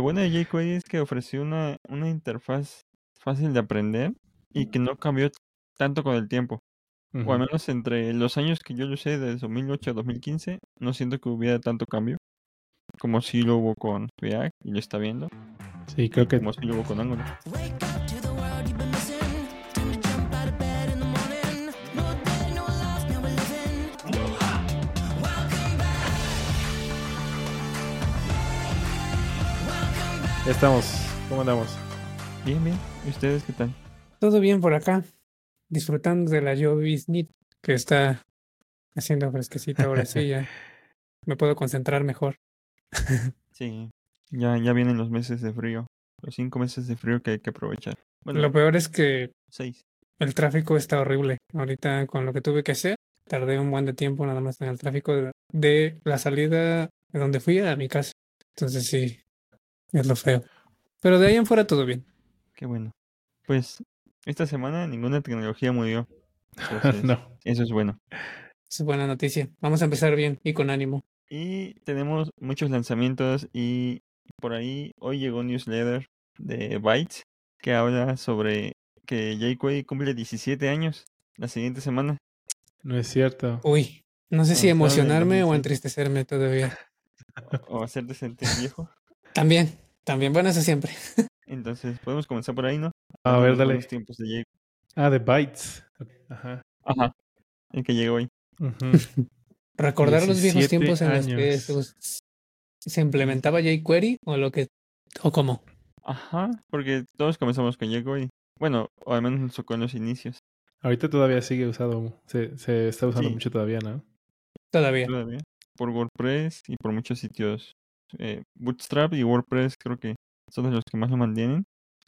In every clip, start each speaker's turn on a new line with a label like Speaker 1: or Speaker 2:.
Speaker 1: Lo bueno de jQuery es que ofreció una, una interfaz fácil de aprender y que no cambió tanto con el tiempo. O al menos entre los años que yo lo usé, de 2008 a 2015, no siento que hubiera tanto cambio. Como si lo hubo con React y lo está viendo.
Speaker 2: Sí, creo que
Speaker 1: Como si lo hubo con Angular.
Speaker 2: Ya estamos. ¿Cómo andamos?
Speaker 1: Bien, bien. ¿Y ustedes qué tal?
Speaker 3: Todo bien por acá, disfrutando de la lloviznit que está haciendo fresquecita ahora sí ya. Me puedo concentrar mejor.
Speaker 1: Sí. Ya, ya vienen los meses de frío. Los cinco meses de frío que hay que aprovechar. Bueno,
Speaker 3: Lo peor es que
Speaker 1: seis.
Speaker 3: el tráfico está horrible. Ahorita con lo que tuve que hacer, tardé un buen de tiempo nada más en el tráfico de, de la salida de donde fui a mi casa. Entonces sí, es lo feo. Pero de ahí en fuera todo bien.
Speaker 1: Qué bueno. Pues esta semana ninguna tecnología murió. Entonces,
Speaker 2: no.
Speaker 1: Eso es bueno.
Speaker 3: Es buena noticia. Vamos a empezar bien y con ánimo.
Speaker 1: Y tenemos muchos lanzamientos y por ahí hoy llegó un newsletter de Bytes que habla sobre que jQuery cumple 17 años la siguiente semana.
Speaker 2: No es cierto.
Speaker 3: Uy, no sé si emocionarme o
Speaker 1: 2006.
Speaker 3: entristecerme todavía.
Speaker 1: O hacerte sentir viejo.
Speaker 3: También, también, bueno, eso siempre.
Speaker 1: Entonces podemos comenzar por ahí, ¿no?
Speaker 2: A
Speaker 1: Con
Speaker 2: ver,
Speaker 1: los
Speaker 2: dale.
Speaker 1: buenos tiempos de.
Speaker 2: Ah, de Bytes. Ajá.
Speaker 1: Ajá. El que llegó hoy.
Speaker 3: Recordar los viejos
Speaker 2: 17
Speaker 3: tiempos en los que se, implementaba jQuery o lo que o cómo.
Speaker 1: Ajá. Porque todos comenzamos con jQuery. Bueno, o al menos nos tocó en los inicios.
Speaker 2: Ahorita todavía sigue usado. Se, se está usando
Speaker 1: Sí.
Speaker 2: mucho todavía, ¿no?
Speaker 3: Todavía.
Speaker 1: todavía por WordPress y por muchos sitios. Eh, Bootstrap y WordPress creo que son de los que más lo mantienen.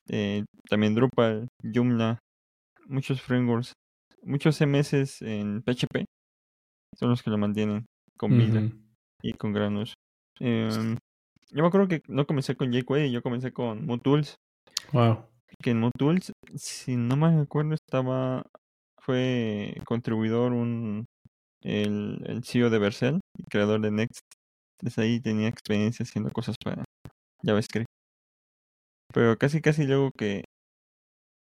Speaker 1: Eh, también Drupal, Joomla, muchos frameworks, muchos CMS en PHP son los que lo mantienen con Vila
Speaker 2: Ujú.
Speaker 1: y con gran uso. Em, yo me acuerdo que no comencé con jQuery, yo comencé con MooTools,
Speaker 2: Wow.
Speaker 1: que en MooTools, si no mal recuerdo, estaba, fue contribuidor un, el, el CEO de Vercel, creador de Next. Desde ahí tenía experiencia haciendo cosas para JavaScript. Pero casi casi luego que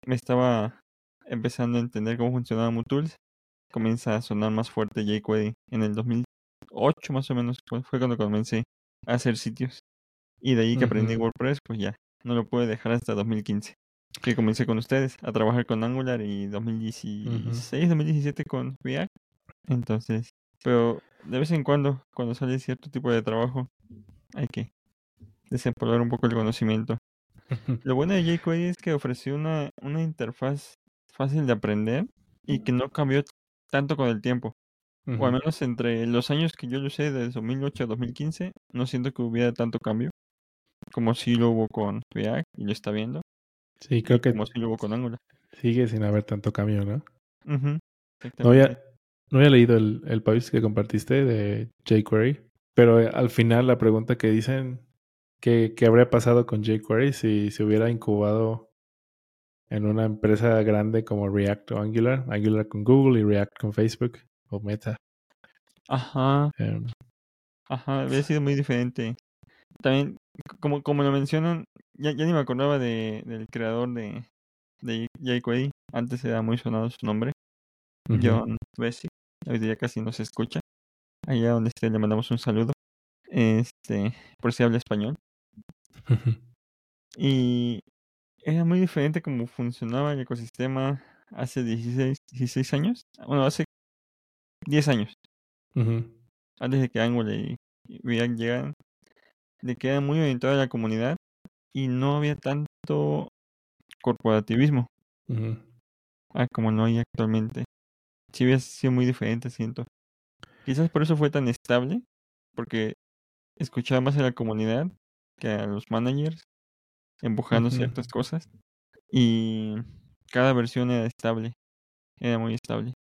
Speaker 1: me estaba empezando a entender cómo funcionaba MooTools, comienza a sonar más fuerte jQuery. En el 2008 más o menos fue cuando comencé a hacer sitios. Y de ahí que aprendí
Speaker 2: Ujú.
Speaker 1: WordPress, pues ya, no lo pude dejar hasta 2015. Que comencé con ustedes a trabajar con Angular y 2016, 2017 con React. Entonces, pero de vez en cuando, cuando sale cierto tipo de trabajo, hay que desempolvar un poco el conocimiento. Lo bueno de jQuery es que ofreció una, una interfaz fácil de aprender y que no cambió tanto con el tiempo. O al menos entre los años que yo lo usé, de 2008 a 2015, no siento que hubiera tanto cambio. Como si lo hubo con React y lo está viendo.
Speaker 2: Sí, creo que
Speaker 1: Como si lo hubo con Angular.
Speaker 2: sigue sin haber tanto cambio, ¿no?
Speaker 1: Ujú,
Speaker 2: No había,
Speaker 1: exactamente.
Speaker 2: No había leído el, el post que compartiste de jQuery, pero eh, al final la pregunta que dicen que, que habría pasado con jQuery si se hubiera incubado en una empresa grande como React o Angular, Angular con Google y React con Facebook o Meta.
Speaker 1: Ajá,
Speaker 2: Em,
Speaker 1: ajá, había sido muy diferente. También, como, como lo mencionan, ya, ya ni me acordaba de, del creador de, de jQuery. Antes era muy sonado su nombre,
Speaker 2: ujú.
Speaker 1: John Bessick. Hoy día casi no se escucha. Allá donde esté le mandamos un saludo. Este, por si habla español. Y era muy diferente cómo funcionaba el ecosistema hace 16, 16 años. Bueno, hace 10 años. Antes de que Angular y React llegaran. De que era muy orientado a la comunidad y no había tanto corporativismo
Speaker 2: Ujú.
Speaker 1: ah, como no hay actualmente. Sí había sido muy diferente, siento. Quizás por eso fue tan estable, porque escuchaba más a la comunidad que a los managers empujando ciertas cosas. Y cada versión era estable, era muy estable.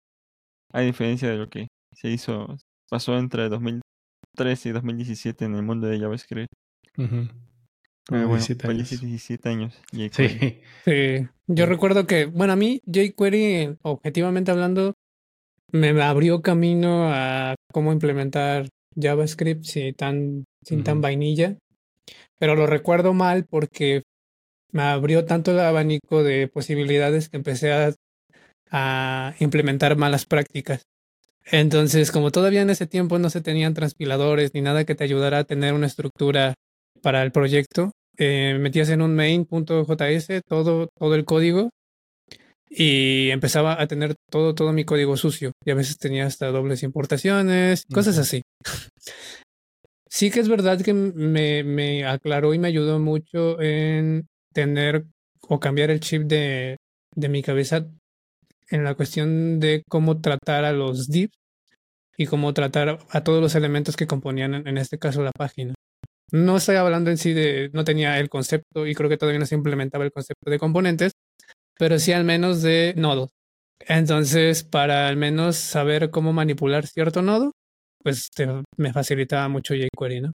Speaker 1: A diferencia de lo que se hizo, pasó entre 2013 y 2017 en el mundo de JavaScript. Pero bueno,
Speaker 2: 17
Speaker 1: felices
Speaker 2: años.
Speaker 1: 17 años. jQuery.
Speaker 2: Sí.
Speaker 3: Sí, yo recuerdo que, bueno, a mí jQuery, objetivamente hablando, me abrió camino a cómo implementar JavaScript sin tan, sin tan vainilla. pero lo recuerdo mal porque me abrió tanto el abanico de posibilidades que empecé a, a implementar malas prácticas. Entonces, como todavía en ese tiempo no se tenían transpiladores ni nada que te ayudara a tener una estructura para el proyecto, eh, metías en un main.js todo, todo el código y empezaba a tener todo, todo mi código sucio. Y a veces tenía hasta dobles importaciones, cosas así. Sí que es verdad que me, me aclaró y me ayudó mucho en tener o cambiar el chip de, de mi cabeza en la cuestión de cómo tratar a los divs y cómo tratar a todos los elementos que componían, en, en este caso, la página. No estoy hablando en sí de, no tenía el concepto y creo que todavía no se implementaba el concepto de componentes, pero sí al menos de nodos. Entonces, para al menos saber cómo manipular cierto nodo, pues me facilitaba mucho jQuery, ¿no?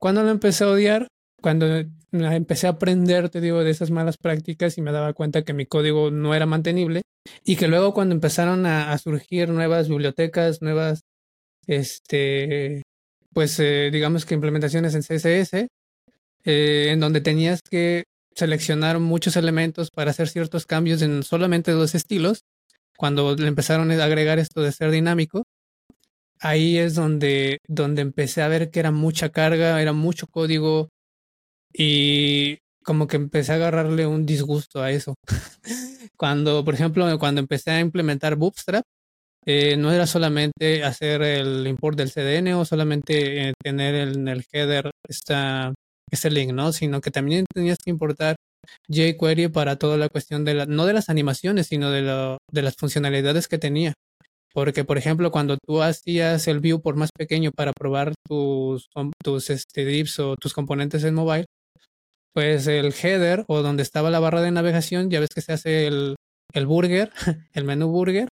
Speaker 3: Cuando lo empecé a odiar, cuando empecé a aprender, te digo, de esas malas prácticas y me daba cuenta que mi código no era mantenible y que luego cuando empezaron a, a surgir nuevas bibliotecas, nuevas, este, pues eh, digamos que implementaciones en CSS, eh, en donde tenías que seleccionar muchos elementos para hacer ciertos cambios en solamente dos estilos, cuando le empezaron a agregar esto de ser dinámico, ahí es donde, donde empecé a ver que era mucha carga, era mucho código y como que empecé a agarrarle un disgusto a eso. cuando, por ejemplo, cuando empecé a implementar Bootstrap, eh, no era solamente hacer el import del CDN o solamente eh, tener en el header esta, este link, ¿no? Sino que también tenías que importar jQuery para toda la cuestión de la, no de las animaciones, sino de, de las funcionalidades que tenía. Porque, por ejemplo, cuando tú hacías el view por más pequeño para probar tus, tus este, divs o tus componentes en mobile, pues el header o donde estaba la barra de navegación, ya ves que se hace el, el burger, el menú burger,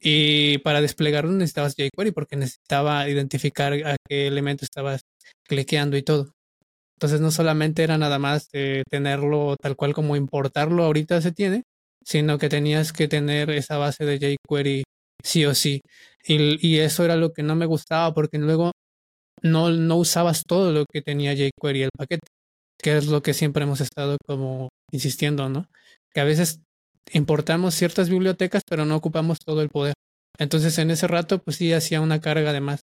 Speaker 3: y para desplegarlo necesitabas jQuery porque necesitaba identificar a qué elemento estabas cliqueando y todo. Entonces no solamente era nada más eh, tenerlo tal cual como importarlo ahorita se tiene, sino que tenías que tener esa base de jQuery sí o sí. Y, y eso era lo que no me gustaba porque luego no, no usabas todo lo que tenía jQuery el paquete, que es lo que siempre hemos estado como insistiendo, ¿no? Que a veces importamos ciertas bibliotecas pero no ocupamos todo el poder. Entonces en ese rato pues sí hacía una carga de más.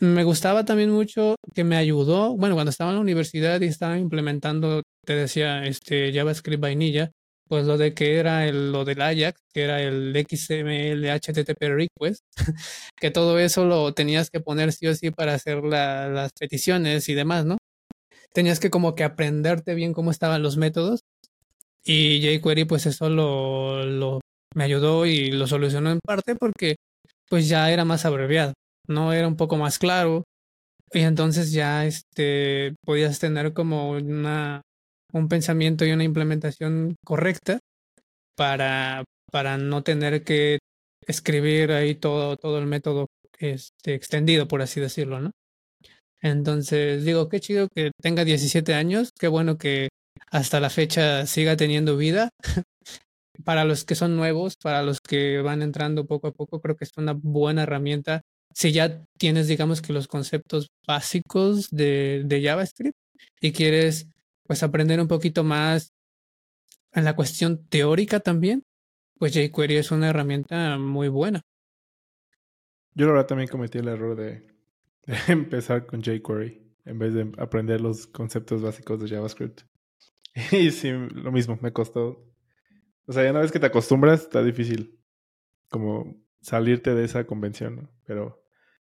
Speaker 3: Me gustaba también mucho que me ayudó, bueno, cuando estaba en la universidad y estaba implementando, te decía, este JavaScript vainilla, pues lo de que era el, lo del Ajax, que era el XML HTTP request, que todo eso lo tenías que poner sí o sí para hacer la- las peticiones y demás, ¿no? Tenías que como que aprenderte bien cómo estaban los métodos y jQuery pues eso lo, lo me ayudó y lo solucionó en parte porque pues ya era más abreviado, no era un poco más claro y entonces ya este podías tener como una un pensamiento y una implementación correcta para para no tener que escribir ahí todo todo el método este extendido por así decirlo, ¿no? Entonces digo, qué chido que tenga 17 años, qué bueno que hasta la fecha siga teniendo vida. Para los que son nuevos, para los que van entrando poco a poco, creo que es una buena herramienta. Si ya tienes, digamos que los conceptos básicos de, de JavaScript y quieres pues aprender un poquito más en la cuestión teórica también, pues jQuery es una herramienta muy buena.
Speaker 2: Yo la verdad también cometí el error de, de empezar con jQuery en vez de aprender los conceptos básicos de JavaScript. Y sí, lo mismo, me costó. O sea, ya una vez que te acostumbras, está difícil como salirte de esa convención, ¿no? Pero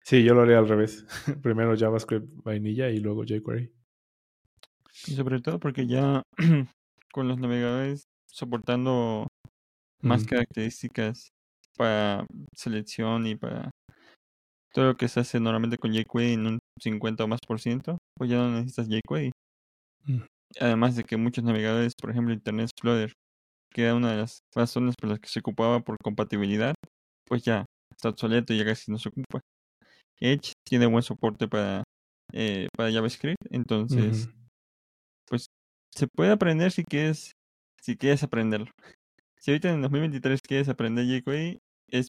Speaker 2: sí, yo lo haría al revés. Primero JavaScript vainilla y luego jQuery.
Speaker 1: Y sobre todo porque ya con los navegadores soportando más características para selección y para todo lo que se hace normalmente con jQuery en un 50 o más por ciento, pues ya no necesitas jQuery.
Speaker 2: Mm.
Speaker 1: Además de que muchos navegadores, por ejemplo Internet Explorer, que era una de las razones por las que se ocupaba por compatibilidad, pues ya está obsoleto y ya casi no se ocupa. Edge tiene buen soporte para, eh, para JavaScript, entonces
Speaker 2: Ujú.
Speaker 1: se puede aprender si quieres, si quieres aprenderlo. Si ahorita en 2023 quieres aprender jQuery, es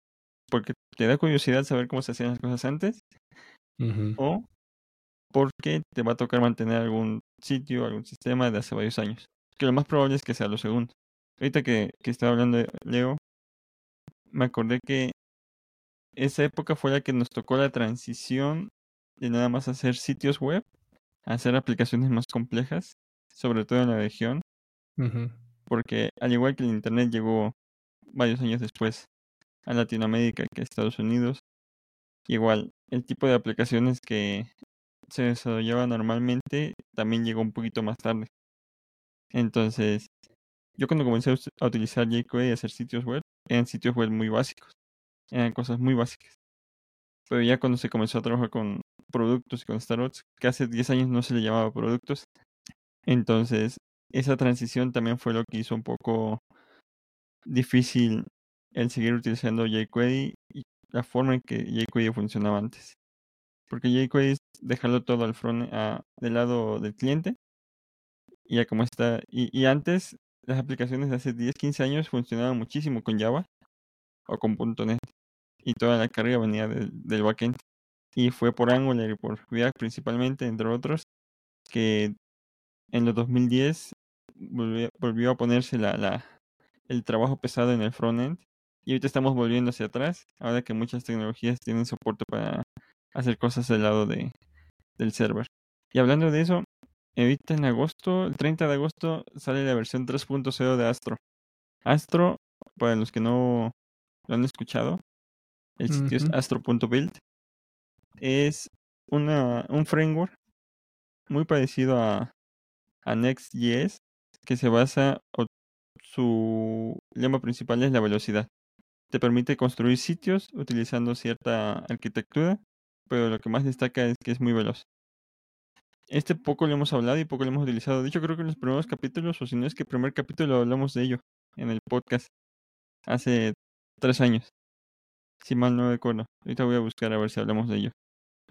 Speaker 1: porque te da curiosidad saber cómo se hacían las cosas antes, o porque te va a tocar mantener algún sitio, algún sistema de hace varios años. Que lo más probable es que sea lo segundo. Ahorita que, que estaba hablando de Leo, me acordé que esa época fue la que nos tocó la transición de nada más hacer sitios web a hacer aplicaciones más complejas, sobre todo en la región, porque al igual que el Internet llegó varios años después a Latinoamérica que a Estados Unidos, igual el tipo de aplicaciones que se desarrollaba normalmente también llegó un poquito más tarde. Entonces, yo cuando comencé a utilizar jQuery y hacer sitios web, eran sitios web muy básicos, eran cosas muy básicas. Pero ya cuando se comenzó a trabajar con productos y con startups, que hace 10 años no se le llamaba productos, entonces esa transición también fue lo que hizo un poco difícil el seguir utilizando jQuery y la forma en que jQuery funcionaba antes. Porque jQuery es dejarlo todo al front, a- del lado del cliente. Y ya como está. Y, y antes, las aplicaciones de hace 10, 15 años funcionaban muchísimo con Java o con .NET. Y toda la carga venía del, del backend. Y fue por Angular y por React principalmente, entre otros, que en los 2010 volvió, volvió a ponerse la, la, el trabajo pesado en el frontend. Y ahorita estamos volviendo hacia atrás, ahora que muchas tecnologías tienen soporte para hacer cosas del lado de, del server. Y hablando de eso, ahorita en agosto, el 30 de agosto, sale la versión 3.0 de Astro. Astro, para los que no lo han escuchado, el sitio es astro.build. Es una, un framework muy parecido a, a Next.js, que se basa, o su lema principal es la velocidad. Te permite construir sitios utilizando cierta arquitectura, pero lo que más destaca es que es muy veloz. Este poco lo hemos hablado y poco lo hemos utilizado. De hecho, creo que en los primeros capítulos, o si no es que el primer capítulo hablamos de ello en el podcast hace tres años. Si mal no recuerdo. Ahorita voy a buscar a ver si hablamos de ello.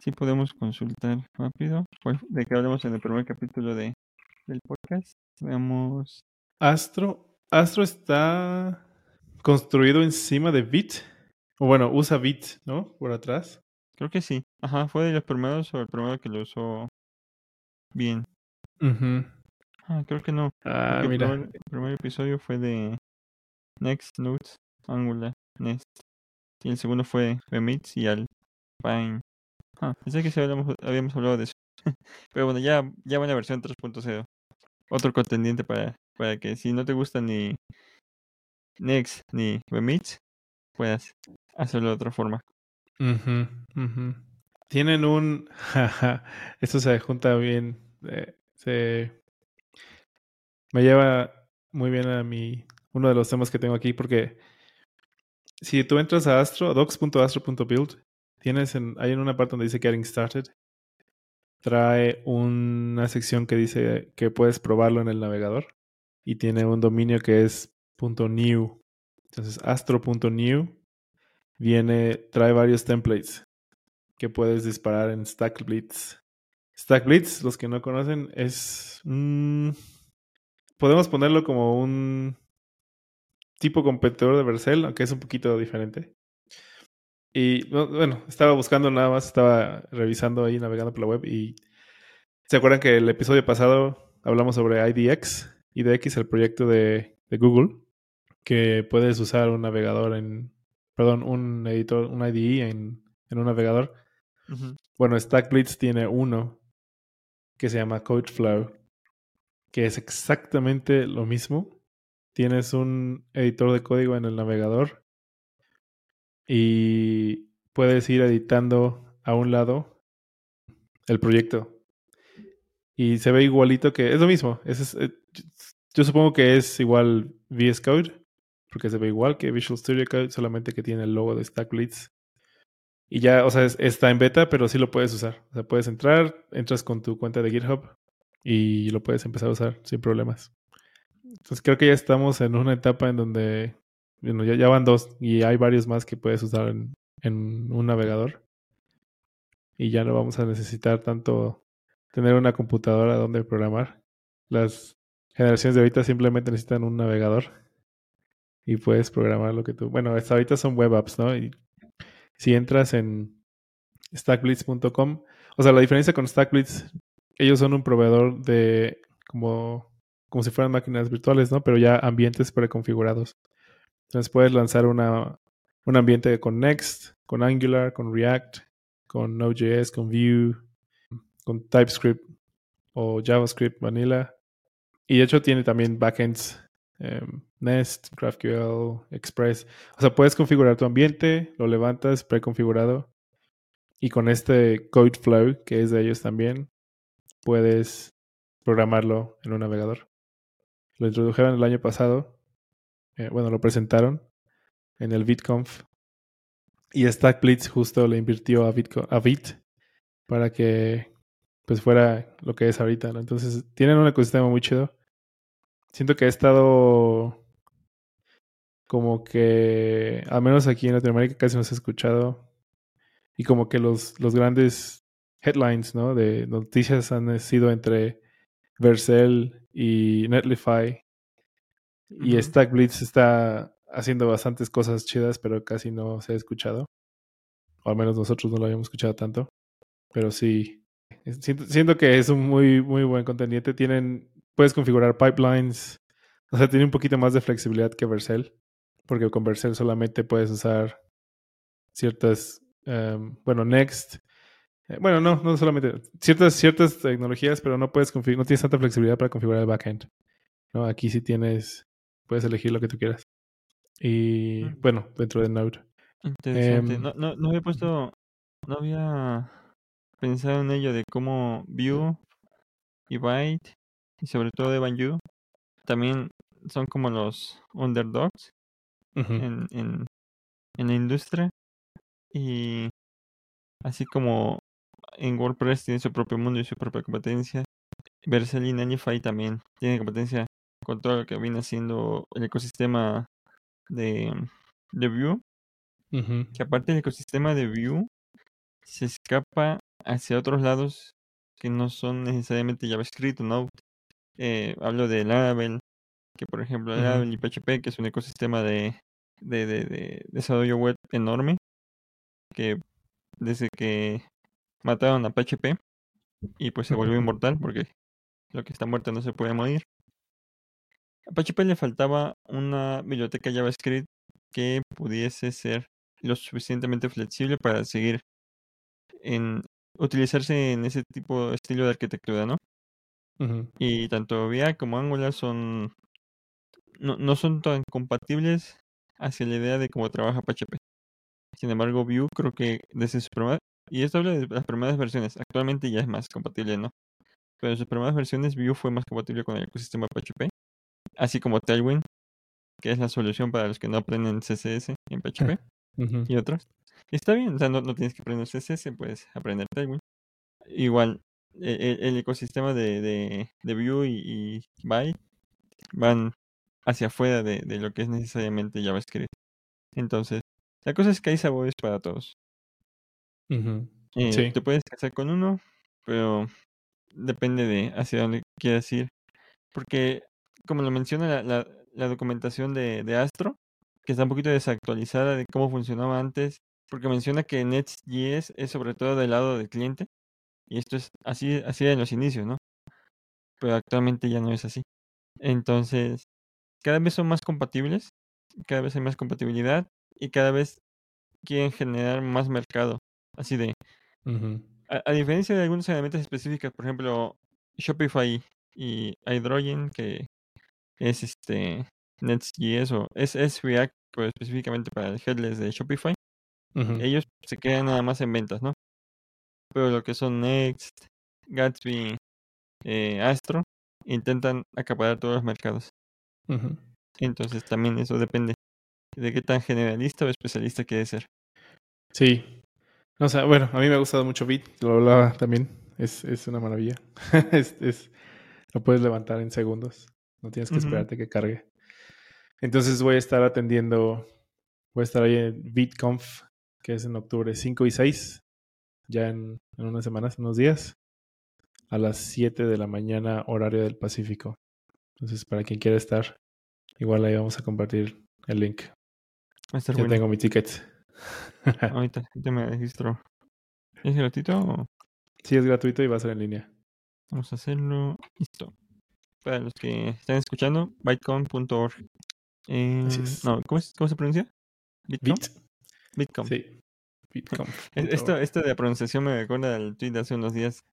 Speaker 1: Si podemos consultar rápido. ¿Cuál- ¿De qué hablamos en el primer capítulo de, del podcast? Veamos.
Speaker 2: Astro, Astro está construido encima de Vite. O bueno, usa Vite, ¿no? Por atrás.
Speaker 1: Creo que sí. Ajá, fue de los primeros o el primero que lo usó bien.
Speaker 2: Ujú.
Speaker 1: Ah, creo que no.
Speaker 2: Ah,
Speaker 1: porque el
Speaker 2: mira.
Speaker 1: primer, el primer episodio fue de Next, Notes, Angular, Nest. Y el segundo fue Remix y Alpine. Ah, pensé que sí habíamos hablado de eso. Pero bueno, ya, ya va la versión 3.0. Otro contendiente para, para que si no te gusta ni Next ni Remix, puedas hacerlo de otra forma.
Speaker 2: Tienen un... Esto se junta bien. eh, se... Me lleva muy bien a mi... Uno de los temas que tengo aquí porque si tú entras a Astro, docs.astro.build, tienes en, hay en una parte donde dice Getting Started. Trae una sección que dice que puedes probarlo en el navegador y tiene un dominio que es .new. Entonces, astro.new viene, trae varios templates que puedes disparar en StackBlitz. StackBlitz, los que no conocen, es. Podemos ponerlo como un tipo competidor de Vercel, aunque es un poquito diferente. Y no, bueno, estaba buscando nada más, estaba revisando ahí, navegando por la web y ¿se acuerdan que el episodio pasado hablamos sobre IDX? IDX, el proyecto de, de Google, que puedes usar un navegador en, perdón, un editor, un IDE en, en un navegador.
Speaker 1: Ujú.
Speaker 2: Bueno, StackBlitz tiene uno que se llama CodeFlow, que es exactamente lo mismo. Tienes un editor de código en el navegador y puedes ir editando a un lado el proyecto. Y se ve igualito que... Es lo mismo. Es, eh, yo supongo que es igual VS Code, porque se ve igual que Visual Studio Code, solamente que tiene el logo de StackBlitz. Y ya, o sea, es- está en beta, pero sí lo puedes usar. O sea, puedes entrar, entras con tu cuenta de GitHub y lo puedes empezar a usar sin problemas. Entonces creo que ya estamos en una etapa en donde bueno, ya, van dos y hay varios más que puedes usar en, en un navegador. Y ya no vamos a necesitar tanto tener una computadora donde programar. Las generaciones de ahorita simplemente necesitan un navegador y puedes programar lo que tú. Bueno, hasta ahorita son web apps, ¿no? Y si entras en stackblitz.com, O sea, la diferencia con StackBlitz, ellos son un proveedor de como, como si fueran máquinas virtuales, ¿no? Pero ya ambientes preconfigurados. Entonces puedes lanzar una, un ambiente con Next, con Angular, con React, con Node.js, con Vue, con TypeScript o JavaScript Vanilla. Y de hecho tiene también backends em, Nest, GraphQL, Express. O sea, puedes configurar tu ambiente, lo levantas preconfigurado. Y con este code flow, que es de ellos también, puedes programarlo en un navegador. Lo introdujeron el año pasado. eh, bueno, lo presentaron en el VidConf. Y StackBlitz justo le invirtió a, Bitco- a Bit para que pues fuera lo que es ahorita. Entonces, tienen un ecosistema muy chido. Siento que ha estado como que, al menos aquí en Latinoamérica, casi no se ha escuchado. Y como que los, los grandes headlines, ¿no? De noticias han sido entre Vercel y Netlify. Y
Speaker 1: Ujú.
Speaker 2: StackBlitz está haciendo bastantes cosas chidas, pero casi no se ha escuchado. O al menos nosotros no lo habíamos escuchado tanto. Pero sí, siento, siento que es un muy, muy buen contendiente. Tienen, puedes configurar pipelines. O sea, tiene un poquito más de flexibilidad que Vercel. Porque con Vercel solamente puedes usar ciertas, em, bueno, Next. Eh, bueno, no, no solamente ciertas, ciertas tecnologías, pero no puedes no tienes tanta flexibilidad para configurar el backend. ¿no? Aquí sí tienes, puedes elegir lo que tú quieras. Y
Speaker 1: Mm.
Speaker 2: bueno, dentro de Node.
Speaker 1: Interesante.
Speaker 2: Em,
Speaker 1: no, no, no había puesto, no había pensado en ello de cómo Vue y Byte y sobre todo Evan también son como los underdogs en, en la industria y así como en WordPress tiene su propio mundo y su propia competencia, Vercel y Nanify también tienen competencia con todo lo que viene siendo el ecosistema de, de Vue, que aparte el ecosistema de Vue se escapa hacia otros lados que no son necesariamente JavaScript o Node. Eh, hablo de Laravel, que por ejemplo
Speaker 2: Ujú.
Speaker 1: Laravel y PHP, que es un ecosistema de, de, de- de desarrollo web enorme, que desde que mataron a PHP y pues se volvió inmortal porque lo que está muerto no se puede morir. A PHP le faltaba una biblioteca JavaScript que pudiese ser lo suficientemente flexible para seguir en utilizarse en ese tipo de estilo de arquitectura, ¿no? Y tanto Vue como Angular son no, no son tan compatibles hacia la idea de cómo trabaja PHP. Sin embargo, Vue creo que desde sus primeras, y esto habla de las primeras versiones, actualmente ya es más compatible, ¿no? Pero en sus primeras versiones Vue fue más compatible con el ecosistema PHP, así como Tailwind, que es la solución para los que no aprenden CSS en PHP
Speaker 2: ujú,
Speaker 1: y otros. Y está bien, o sea, no, no tienes que aprender CSS, puedes aprender Tailwind. Igual, e- e- el, ecosistema de, de, de Vue y, y van hacia afuera de, de lo que es necesariamente JavaScript. Entonces, la cosa es que hay sabores para todos. Eh,
Speaker 2: Sí.
Speaker 1: Te puedes casar con uno, pero depende de hacia dónde quieras ir. Porque, como lo menciona la, la, la documentación de, de Astro, que está un poquito desactualizada de cómo funcionaba antes, porque menciona que Next.js es sobre todo del lado del cliente, y esto es así, así en los inicios, ¿no? Pero actualmente ya no es así. Entonces, cada vez son más compatibles, cada vez hay más compatibilidad, y cada vez quieren generar más mercado. Así de, a, a diferencia de algunos elementos específicos, por ejemplo, Shopify y Hydrogen, que es este Next.js o es, es React, pero específicamente para el headless de Shopify, ellos se quedan nada más en ventas, ¿no? Pero lo que son Next, Gatsby, eh, Astro, intentan acaparar todos los mercados. Entonces también eso depende de qué tan generalista o especialista quieres ser.
Speaker 2: Sí. O sea, bueno, a mí me ha gustado mucho Bit, lo hablaba también. Es, es una maravilla. es, es- lo puedes levantar en segundos. No tienes que esperarte que cargue. Entonces voy a estar atendiendo, voy a estar ahí en BitConf, que es en octubre 5 y 6, ya en, en unas semanas, unos días, a las 7 de la mañana, horario del Pacífico. Entonces, para quien quiera estar, igual ahí vamos a compartir el link. Ya
Speaker 1: bueno.
Speaker 2: tengo mi ticket.
Speaker 1: Ahorita, ahorita me registro. ¿Es gratuito o...?
Speaker 2: Sí, es gratuito y va a ser en línea.
Speaker 1: Vamos a hacerlo. Listo. Para los que están escuchando, bitcoin.org. Eh,
Speaker 2: es.
Speaker 1: no, ¿cómo, es- cómo se pronuncia? Bitcoin.
Speaker 2: Bit.
Speaker 1: Bitcoin.
Speaker 2: Sí. Bitcoin.
Speaker 1: Es- Esto, esto de la pronunciación me recuerda al tweet de hace unos días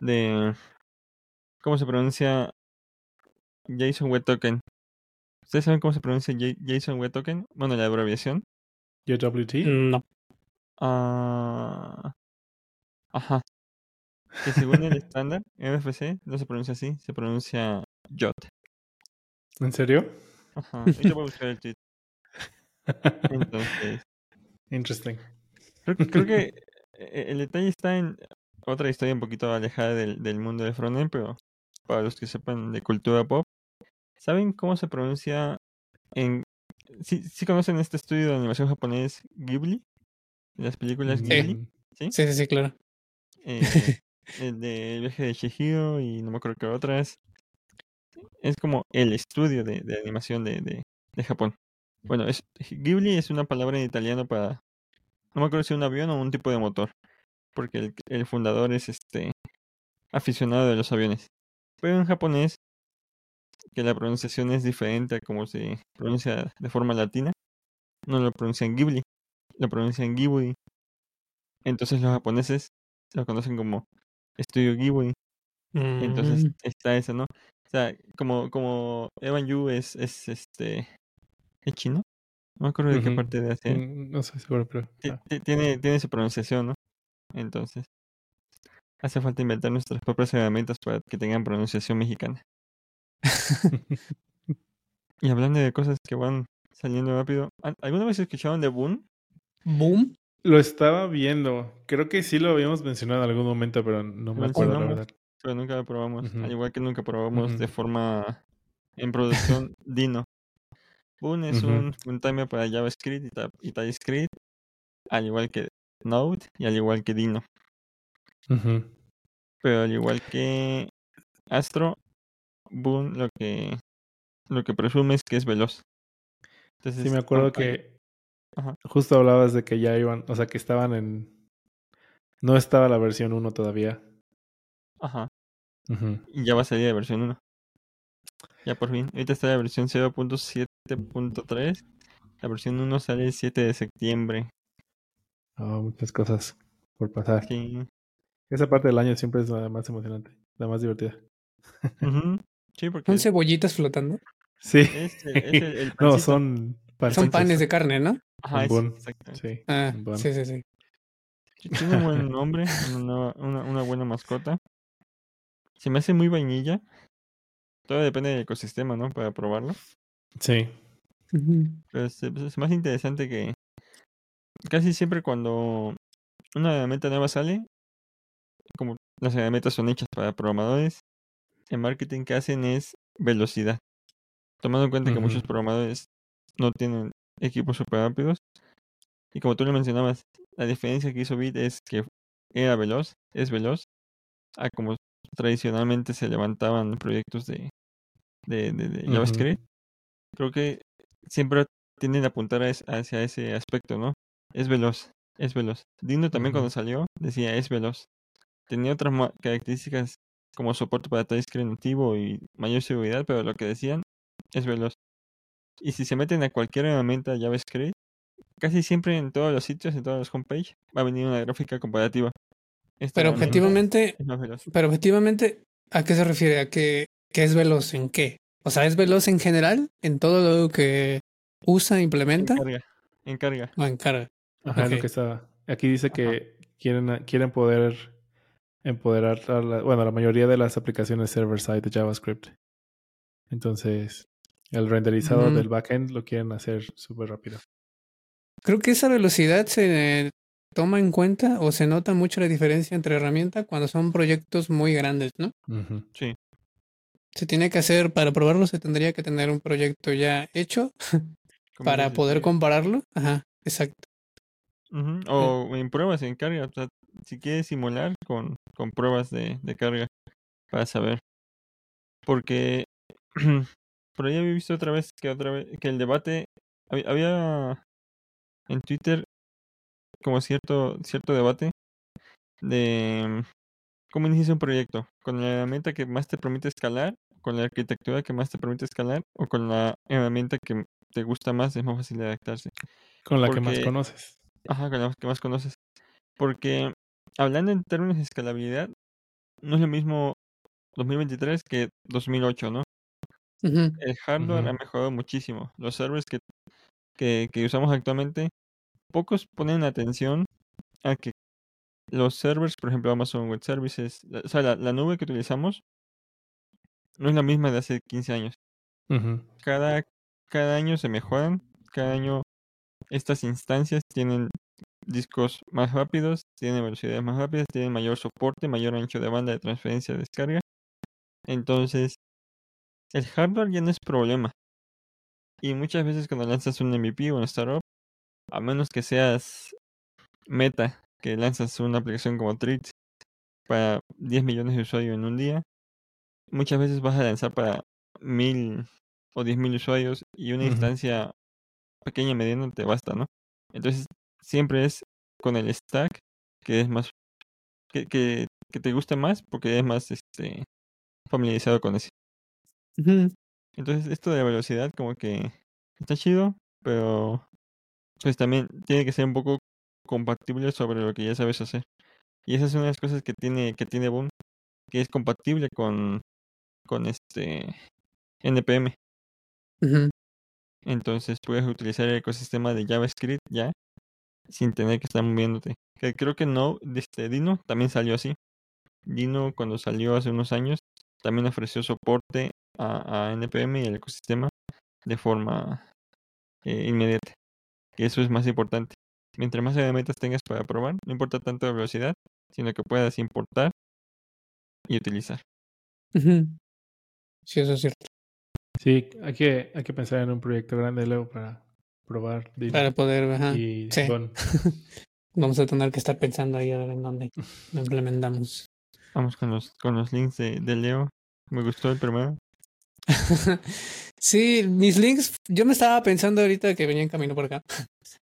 Speaker 1: de cómo se pronuncia Jason Web Token. ¿Ustedes saben cómo se pronuncia Jason Web Token? Bueno, la abreviación.
Speaker 2: JWT.
Speaker 3: No.
Speaker 1: Ah, ajá. Que según el estándar MFC no se pronuncia así, se pronuncia JOT.
Speaker 2: ¿En serio?
Speaker 1: Ajá. Ahorita voy a buscar el tweet. Entonces,
Speaker 2: Interesting.
Speaker 1: creo, que- creo que eh, el detalle está en otra historia un poquito alejada del, del mundo de frontend, pero para los que sepan de cultura pop, ¿saben cómo se pronuncia en... ¿Sí, sí conocen este estudio de animación japonés Ghibli? Las películas. Ghibli. ¿Sí?
Speaker 3: Sí, sí, sí, claro.
Speaker 1: Eh, el de El viaje de Chihiro y no me acuerdo qué otras. Es como el estudio de, de animación de, de, de Japón. Bueno, es, Ghibli es una palabra en italiano para... No me acuerdo si un avión o un tipo de motor. Porque el, el fundador es este aficionado de los aviones. Pero en japonés, que la pronunciación es diferente a como se pronuncia de forma latina, no lo pronuncian Ghibli, lo pronuncian Ghibli. Entonces los japoneses lo conocen como Estudio Ghibli. Entonces
Speaker 3: Mm,
Speaker 1: está eso, ¿no? O sea, como, como Evan Yu es, es este es chino. No me acuerdo de qué parte de Asia.
Speaker 2: mm, No estoy seguro, pero. Ah.
Speaker 1: ti- Tiene, tiene su pronunciación, ¿no? Entonces, hace falta inventar nuestras propias herramientas para que tengan pronunciación mexicana. Y hablando de cosas que van saliendo rápido, ¿al- ¿alguna vez escucharon de Boon?
Speaker 3: Boom.
Speaker 2: Lo estaba viendo. Creo que sí lo habíamos mencionado en algún momento, pero no me acuerdo la
Speaker 1: mencionamos.
Speaker 2: verdad.
Speaker 1: Pero nunca lo probamos. Al igual que nunca probamos de forma en producción Dino. Boon es
Speaker 2: Ujú.
Speaker 1: un, un timer para JavaScript y, TypeScript, al igual que Node y al igual que Dino. Pero al igual que Astro, Boon lo que lo que presume es que es veloz. Entonces,
Speaker 2: Sí, me acuerdo que
Speaker 1: Ajá.
Speaker 2: justo hablabas de que ya iban, o sea, que estaban en... No estaba la versión 1 todavía.
Speaker 1: Ajá. Y ya va a salir la versión 1. Ya por fin. Ahorita está la versión 0.7.3. La versión 1 sale el 7 de septiembre.
Speaker 2: Oh, muchas cosas por pasar.
Speaker 1: Sí.
Speaker 2: Esa parte del año siempre es la más emocionante, la más divertida.
Speaker 1: Ujú. Sí, porque
Speaker 3: ¿Son cebollitas flotando?
Speaker 2: Sí.
Speaker 1: es el, es el-
Speaker 2: no, son
Speaker 3: Son panes de carne, ¿no?
Speaker 1: Ajá, exacto.
Speaker 2: Sí.
Speaker 3: Ah, sí, sí, sí.
Speaker 1: Tiene un buen nombre, una, una, una buena mascota. Se me hace muy vainilla. Todo depende del ecosistema, ¿no? Para probarlo.
Speaker 2: Sí.
Speaker 1: Pero es más interesante que casi siempre cuando una herramienta nueva sale, como las herramientas son hechas para programadores, el marketing que hacen es velocidad. Tomando en cuenta que muchos programadores no tienen equipos super rápidos. Y como tú lo mencionabas, la diferencia que hizo Bit es que era veloz, es veloz, a como tradicionalmente se levantaban proyectos de, de, de- de. JavaScript. Creo que siempre tienden a apuntar a es- hacia ese aspecto, ¿no? Es veloz, es veloz. Dino también cuando salió decía es veloz. Tenía otras características como soporte para TypeScript nativo y mayor seguridad, pero lo que decían es veloz. Y si se meten a cualquier herramienta JavaScript, casi siempre en todos los sitios, en todas las homepage, va a venir una gráfica comparativa. Esta
Speaker 3: Pero objetivamente, pero objetivamente, ¿a qué se refiere? ¿A qué, qué es veloz en qué? O sea, ¿es veloz en general? ¿En todo lo que usa, implementa?
Speaker 1: En carga, en carga.
Speaker 3: ¿O en carga?
Speaker 2: Ajá, es lo que estaba. Aquí dice que quieren, quieren poder empoderar a la, bueno, la mayoría de las aplicaciones server-side de JavaScript. Entonces, el renderizado del backend lo quieren hacer súper rápido.
Speaker 3: Creo que esa velocidad se toma en cuenta o se nota mucho la diferencia entre herramientas cuando son proyectos muy grandes, ¿no?
Speaker 1: Sí.
Speaker 3: Se tiene que hacer, para probarlo se tendría que tener un proyecto ya hecho para poder compararlo. Ajá, exacto.
Speaker 1: O en pruebas en carga. O sea, si quieres simular con, con pruebas de, de carga para saber. Porque por ahí había visto otra vez que otra vez que el debate había, había en Twitter como cierto cierto debate de cómo inicias un proyecto, con la herramienta que más te permite escalar, con la arquitectura que más te permite escalar, o con la herramienta que te gusta más, es más fácil de adaptarse.
Speaker 2: Con la que más conoces.
Speaker 1: Ajá, con la que más conoces. Porque hablando en términos de escalabilidad, no es lo mismo 2023 que 2008, ¿no? El hardware ha mejorado muchísimo. Los servers que, que, que usamos actualmente, pocos ponen atención a que los servers, por ejemplo, Amazon Web Services, la- o sea, la, la nube que utilizamos no es la misma de hace 15 años. Cada, cada año se mejoran, cada año estas instancias tienen discos más rápidos, tienen velocidades más rápidas, tienen mayor soporte, mayor ancho de banda de transferencia de descarga. Entonces, el hardware ya no es problema. Y muchas veces cuando lanzas un MVP o un startup, a menos que seas meta, que lanzas una aplicación como Treat para 10 millones de usuarios en un día, muchas veces vas a lanzar para mil o 10 mil usuarios y una instancia pequeña mediana te basta, ¿no? Entonces, siempre es con el stack que es más que, que, que te guste más porque es más este familiarizado con ese. Entonces, esto de la velocidad como que está chido, pero pues también tiene que ser un poco compatible sobre lo que ya sabes hacer. Y esa es una de las cosas que tiene que tiene Boom, que es compatible con con este NPM. Entonces puedes utilizar el ecosistema de JavaScript ya sin tener que estar moviéndote. Que creo que no, este Dino también salió así. Dino cuando salió hace unos años también ofreció soporte a, a NPM y al ecosistema de forma eh, inmediata. Que eso es más importante. Mientras más herramientas tengas para probar, no importa tanto la velocidad, sino que puedas importar y utilizar.
Speaker 3: Sí, eso es cierto.
Speaker 2: Sí, hay que, hay que pensar en un proyecto grande luego para probar. Dino.
Speaker 3: Para poder, ajá.
Speaker 2: y
Speaker 3: sí. Vamos a tener que estar pensando ahí a ver en dónde lo implementamos.
Speaker 1: Vamos con los, con los links de, de Leo. Me gustó el primero.
Speaker 3: sí, mis links, yo me estaba pensando ahorita que venía en camino por acá.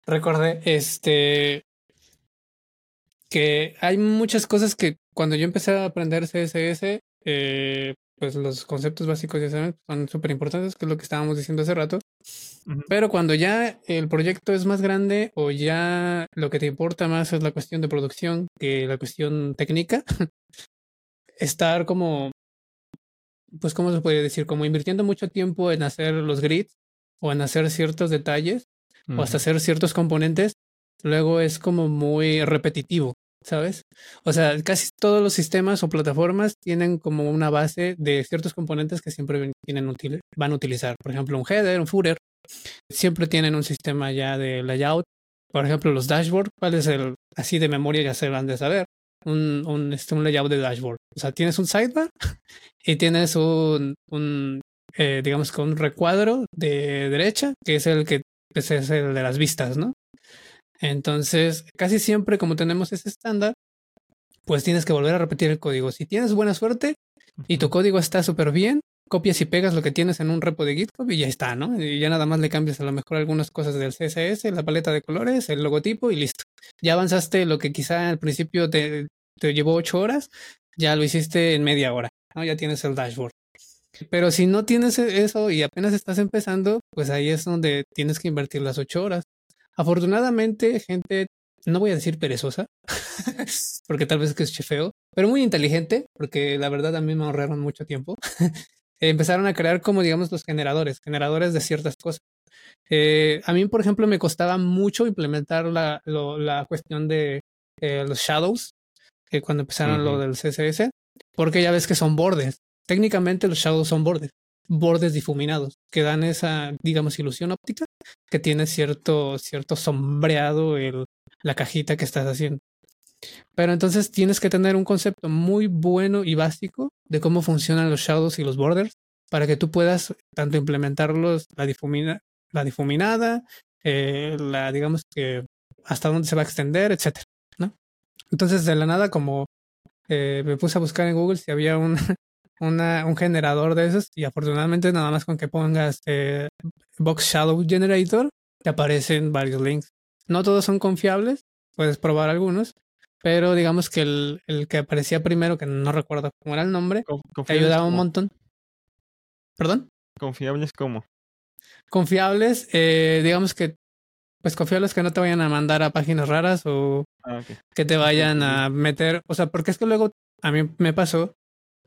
Speaker 3: Recordé, este, que hay muchas cosas que cuando yo empecé a aprender CSS, eh, pues los conceptos básicos ya saben, son súper importantes, que es lo que estábamos diciendo hace rato. Pero cuando ya el proyecto es más grande o ya lo que te importa más es la cuestión de producción que la cuestión técnica, estar como, pues, ¿cómo se podría decir? Como invirtiendo mucho tiempo en hacer los grids o en hacer ciertos detalles o hasta hacer ciertos componentes, luego es como muy repetitivo, ¿sabes? O sea, casi todos los sistemas o plataformas tienen como una base de ciertos componentes que siempre tienen util- van a utilizar. Por ejemplo, un header, un footer, siempre tienen un sistema ya de layout. Por ejemplo, los dashboard, ¿cuál es el así de memoria? Ya se van de saber. Un, un, este, un layout de dashboard. O sea, tienes un sidebar y tienes un, un eh, digamos, con un recuadro de derecha, que es el que pues, es el de las vistas, ¿no? Entonces, casi siempre como tenemos ese estándar, pues tienes que volver a repetir el código. Si tienes buena suerte y tu código está súper bien, copias y pegas lo que tienes en un repo de GitHub y ya está, ¿no? Y ya nada más le cambias a lo mejor algunas cosas del CSS, la paleta de colores, el logotipo y listo. Ya avanzaste lo que quizá al principio te, te llevó ocho horas, ya lo hiciste en media hora, ¿no? Ya tienes el dashboard. Pero si no tienes e- eso y apenas estás empezando, pues ahí es donde tienes que invertir las ocho horas. Afortunadamente, gente, no voy a decir perezosa, porque tal vez que es feo, pero muy inteligente, porque la verdad a mí me ahorraron mucho tiempo. Empezaron a crear como, digamos, los generadores, generadores de ciertas cosas. Eh, a mí, por ejemplo, me costaba mucho implementar la, lo- la cuestión de eh, los shadows, que cuando empezaron lo del CSS, porque ya ves que son bordes. Técnicamente los shadows son bordes, bordes difuminados, que dan esa, digamos, ilusión óptica que tiene cierto, cierto sombreado el, la cajita que estás haciendo. Pero entonces tienes que tener un concepto muy bueno y básico de cómo funcionan los shadows y los borders para que tú puedas tanto implementarlos, la, difumina, la difuminada, eh, la, digamos que hasta dónde se va a extender, etcétera, ¿no? Entonces de la nada como eh, me puse a buscar en Google si había un, una, un generador de esos y afortunadamente nada más con que pongas eh, Box Shadow Generator te aparecen varios links. No todos son confiables, puedes probar algunos, pero digamos que el, el que aparecía primero, que no recuerdo cómo era el nombre, te ayudaba un montón. ¿Perdón?
Speaker 1: Confiables como.
Speaker 3: Confiables, eh, digamos que, pues confiables que no te vayan a mandar a páginas raras o
Speaker 1: Ah,
Speaker 3: que te vayan a meter, o sea, porque es que luego a mí me pasó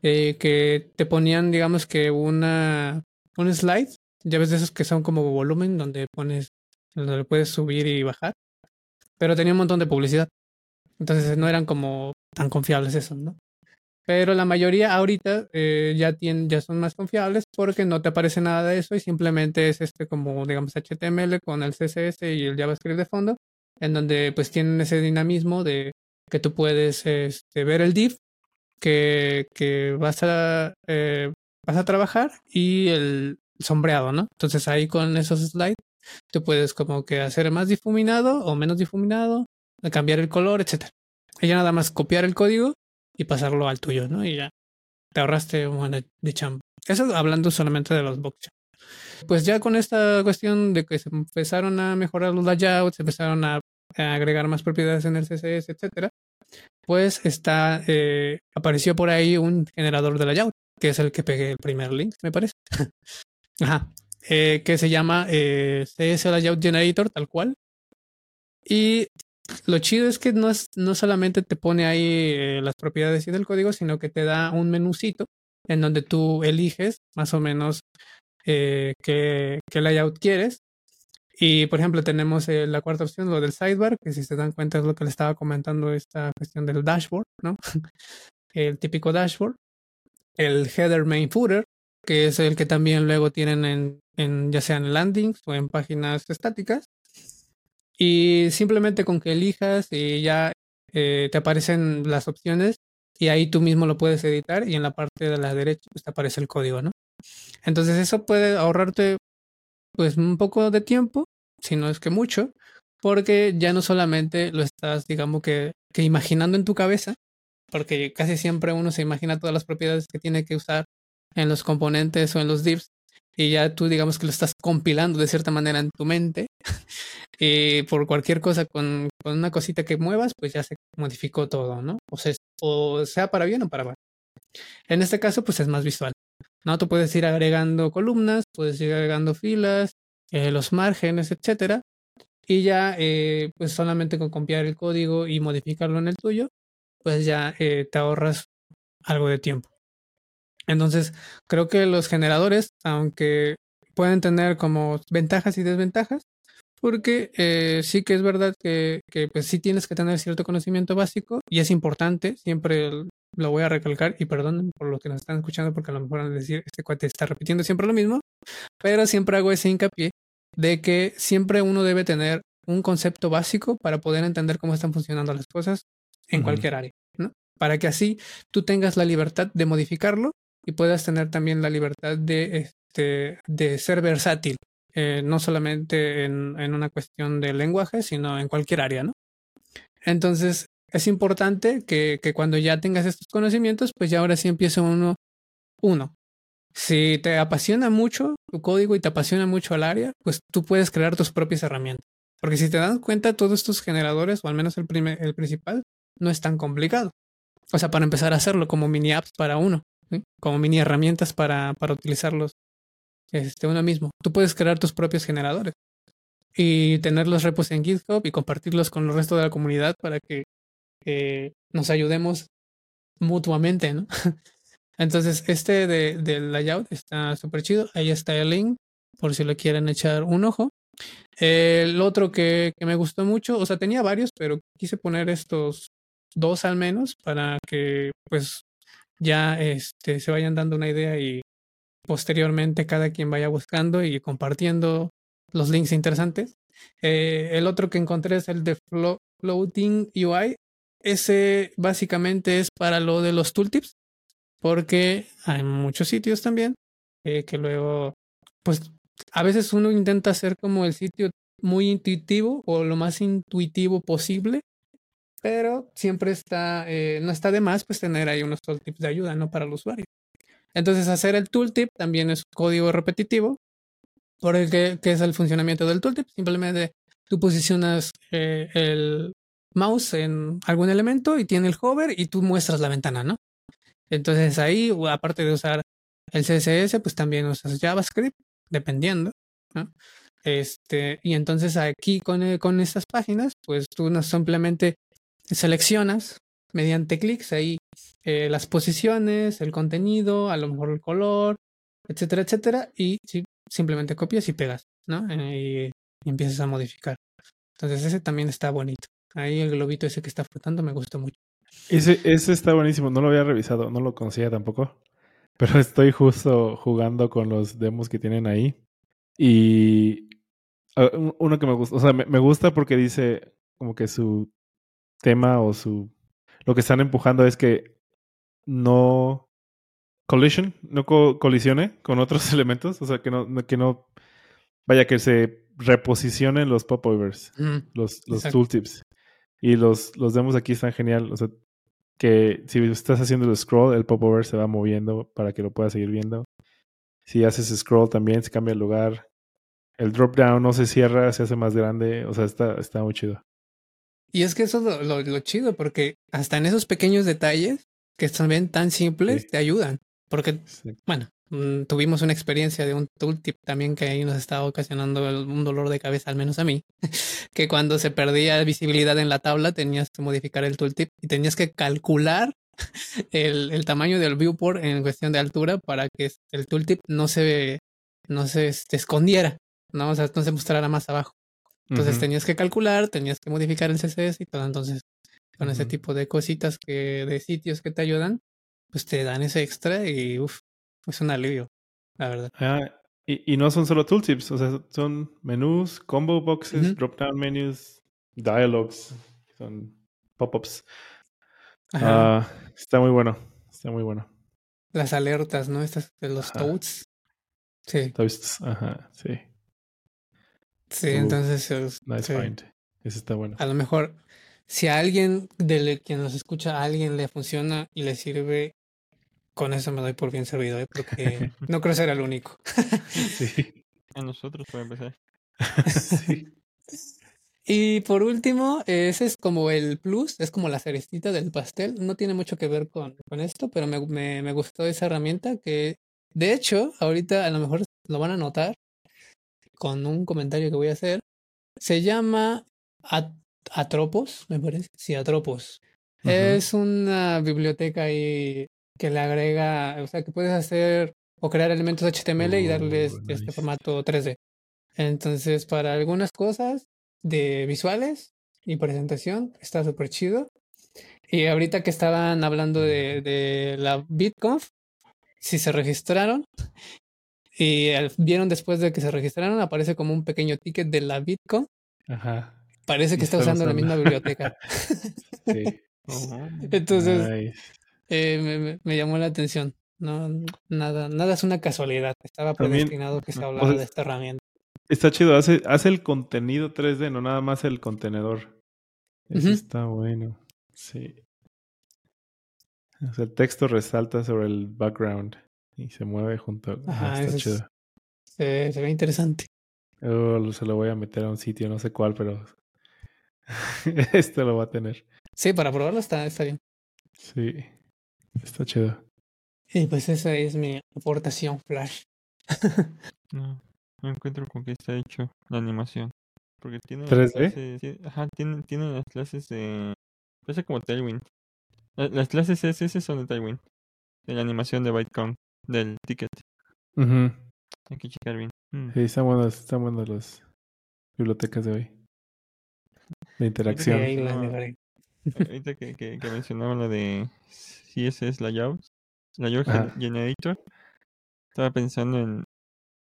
Speaker 3: eh, que te ponían, digamos que una, un slide, ya ves de esos que son como volumen, donde pones, donde puedes subir y bajar, pero tenía un montón de publicidad. Entonces no eran como tan confiables esos, ¿no? Pero la mayoría ahorita eh, ya tienen, ya son más confiables porque no te aparece nada de eso y simplemente es este como, digamos, HTML con el CSS y el JavaScript de fondo, en donde pues tienen ese dinamismo de que tú puedes este, ver el div que, que vas a eh, vas a trabajar y el sombreado, ¿no? Entonces ahí con esos slides tú puedes como que hacer más difuminado o menos difuminado, cambiar el color, etcétera. Y ya nada más copiar el código y pasarlo al tuyo, ¿no? Y ya te ahorraste un buen de, chamba. Eso hablando solamente de los box Pues ya con esta cuestión de que se empezaron a mejorar los layouts, se empezaron a, a agregar más propiedades en el CSS, etcétera, pues está, eh, apareció por ahí un generador de layout, que es el que pegué el primer link, me parece. Ajá. Eh, que se llama eh, CS Layout Generator, tal cual. Y lo chido es que no, es, no solamente te pone ahí eh, las propiedades y del código, sino que te da un menucito en donde tú eliges más o menos qué, qué layout quieres. Y por ejemplo, tenemos eh, la cuarta opción, lo del sidebar, que si se dan cuenta es lo que le estaba comentando esta cuestión del dashboard, ¿no? el típico dashboard. El header main footer, que es el que también luego tienen en, en ya sea en landings o en páginas estáticas. Y simplemente con que elijas y ya eh, te aparecen las opciones y ahí tú mismo lo puedes editar y en la parte de la derecha pues te aparece el código, ¿no? Entonces eso puede ahorrarte pues un poco de tiempo, si no es que mucho, porque ya no solamente lo estás, digamos que, que imaginando en tu cabeza, porque casi siempre uno se imagina todas las propiedades que tiene que usar en los componentes o en los divs y ya tú digamos que lo estás compilando de cierta manera en tu mente y por cualquier cosa con, con una cosita que muevas pues ya se modificó todo, ¿no? O sea, o sea para bien o para mal. En este caso pues es más visual, ¿no? Tú puedes ir agregando columnas, puedes ir agregando filas, eh, los márgenes, etcétera y ya eh, pues solamente con copiar el código y modificarlo en el tuyo pues ya eh, te ahorras algo de tiempo. Entonces, creo que los generadores, aunque pueden tener como ventajas y desventajas, porque sí que es verdad que, que, pues sí tienes que tener cierto conocimiento básico y es importante, siempre lo voy a recalcar y perdón por los que nos están escuchando porque a lo mejor van a decir, este cuate está repitiendo siempre lo mismo, pero siempre hago ese hincapié de que siempre uno debe tener un concepto básico para poder entender cómo están funcionando las cosas en
Speaker 2: Ujú.
Speaker 3: cualquier área, ¿no? Para que así tú tengas la libertad de modificarlo y puedas tener también la libertad de, este, de ser versátil, eh, no solamente en, en una cuestión de lenguaje, sino en cualquier área, ¿no? Entonces, es importante que, que cuando ya tengas estos conocimientos, pues ya ahora sí empieza uno, uno. Si te apasiona mucho tu código y te apasiona mucho el área, pues tú puedes crear tus propias herramientas. Porque si te das cuenta, todos estos generadores, o al menos el, primer, el principal, no es tan complicado. O sea, para empezar a hacerlo como mini apps para uno, como mini herramientas para, para utilizarlos este, uno mismo. Tú puedes crear tus propios generadores y tener los repos en GitHub y compartirlos con el resto de la comunidad para que eh, nos ayudemos mutuamente, ¿no? Entonces, este de, del layout está súper chido. Ahí está el link por si le quieren echar un ojo. El otro que, que, me gustó mucho, o sea, tenía varios, pero quise poner estos dos al menos para que pues ya este, se vayan dando una idea y posteriormente cada quien vaya buscando y compartiendo los links interesantes. Eh, el otro que encontré es el de Flo Floating UI. Ese básicamente es para lo de los tooltips, porque hay muchos sitios también eh, que luego, pues a veces uno intenta hacer como el sitio muy intuitivo o lo más intuitivo posible, pero siempre está, eh, no está de más pues tener ahí unos tooltips de ayuda, ¿no? Para el usuario. Entonces hacer el tooltip también es código repetitivo, por el que, es el funcionamiento del tooltip. Simplemente tú posicionas eh, el mouse en algún elemento y tiene el hover y tú muestras la ventana, ¿no? Entonces ahí, aparte de usar el CSS, pues también usas JavaScript, dependiendo. Este, y entonces aquí con, eh, con estas páginas, pues tú no simplemente seleccionas mediante clics ahí eh, las posiciones, el contenido, a lo mejor el color, etcétera, etcétera, y simplemente copias y pegas, ¿no? Eh, y empiezas a modificar. Entonces ese también está bonito. Ahí el globito ese que está flotando me gustó mucho.
Speaker 2: Ese, ese está buenísimo. No lo había revisado, no lo conocía tampoco. Pero estoy justo jugando con los demos que tienen ahí. Y ah, un- uno que me gusta, o sea, me, me gusta porque dice como que su tema o su... Lo que están empujando es que no collision, no co- colisione con otros elementos. O sea, que no, no- que no... Vaya, que se reposicionen los popovers
Speaker 3: Ujú.
Speaker 2: los, los
Speaker 3: Exacto.
Speaker 2: tooltips. Y los, los demos aquí están genial. O sea, que si estás haciendo el scroll, el popover se va moviendo para que lo puedas seguir viendo. Si haces scroll también se cambia el lugar. El drop down no se cierra, se hace más grande. O sea, está, está muy chido.
Speaker 3: Y es que eso es lo, lo- lo chido, porque hasta en esos pequeños detalles que bien tan simples,
Speaker 2: Sí.
Speaker 3: te ayudan. Porque,
Speaker 2: Sí.
Speaker 3: bueno, mm, tuvimos una experiencia de un tooltip también que ahí nos estaba ocasionando el- un dolor de cabeza, al menos a mí, que cuando se perdía visibilidad en la tabla tenías que modificar el tooltip y tenías que calcular el, el tamaño del viewport en cuestión de altura para que el tooltip no se, no se este, escondiera, ¿no? O sea, no se mostrara más abajo. Entonces
Speaker 2: Ujú.
Speaker 3: tenías que calcular, tenías que modificar el CSS y todo. Entonces, con ese
Speaker 2: Ujú.
Speaker 3: tipo de cositas que, de sitios que te ayudan, pues te dan ese extra y uff, es un alivio, la verdad.
Speaker 2: Ah, y, y no son solo tooltips, o sea, son menús, combo boxes, drop-down menus, dialogues, son pop-ups. Ah, está muy bueno, está muy bueno.
Speaker 3: Las alertas, ¿no? Estas de los
Speaker 2: Ajá.
Speaker 3: toads. Sí,
Speaker 2: Toasts, Ajá, sí.
Speaker 3: sí,
Speaker 2: Uh,
Speaker 3: entonces es-
Speaker 2: Nice
Speaker 3: sí.
Speaker 2: find. Ese está bueno.
Speaker 3: a lo mejor si a alguien de quien nos escucha, a alguien le funciona y le sirve, con eso me doy por bien servido, ¿eh? porque no creo ser el único.
Speaker 2: Sí.
Speaker 1: A nosotros, para empezar.
Speaker 2: sí.
Speaker 3: Y por último, ese es como el plus, es como la cerecita del pastel. No tiene mucho que ver con, con esto, pero me, me, me gustó esa herramienta que, de hecho, ahorita a lo mejor lo van a notar con un comentario que voy a hacer. Se llama At- Atropos, me parece. Sí, Atropos. Es una biblioteca ahí que le agrega, o sea, que puedes hacer o crear elementos HTML y darles
Speaker 2: Oh,
Speaker 3: este formato 3D. Entonces, para algunas cosas de visuales y presentación, está súper chido. Y ahorita que estaban hablando de, de la BitConf, si se registraron y vieron después de que se registraron, aparece como un pequeño ticket de la BitConf.
Speaker 2: Ajá.
Speaker 3: Parece que está usando la misma biblioteca.
Speaker 2: Sí.
Speaker 1: Ujú.
Speaker 3: Entonces,
Speaker 2: Nice.
Speaker 3: Eh, me, me- llamó la atención. No, nada, nada es una casualidad. Estaba predestinado que se
Speaker 1: o
Speaker 3: hablara
Speaker 2: sea,
Speaker 3: de esta herramienta.
Speaker 2: Está chido, hace, hace el contenido 3D, no nada más el contenedor. Eso está bueno. Sí. O sea, el texto resalta sobre el background y se mueve junto.
Speaker 3: Ajá,
Speaker 2: Ah, está
Speaker 3: es-
Speaker 2: chido.
Speaker 3: Se, se ve interesante.
Speaker 2: Oh, se lo voy a meter a un sitio, no sé cuál, pero este lo va a tener.
Speaker 3: Sí, para probarlo está, está bien.
Speaker 2: Sí. Está chido.
Speaker 3: Y pues esa es mi aportación Flash.
Speaker 1: No, no encuentro con qué está hecho la animación. Porque tiene las
Speaker 2: 3D?
Speaker 1: clases, sí, ajá, tiene, tiene las clases de... Parece como Tailwind. La- Las clases CSS son de Tailwind. De la animación de Bytecon, del ticket.
Speaker 2: Ujú.
Speaker 1: Hay que checar bien. Mm.
Speaker 2: Sí, están buenas, están buenas las bibliotecas de hoy. De
Speaker 3: Sí,
Speaker 2: interacción.
Speaker 3: ahí
Speaker 1: No. Ahorita que, que, que mencionaba la de CSS Layouts, Layout Gen-
Speaker 2: Ajá.
Speaker 1: Generator, estaba pensando en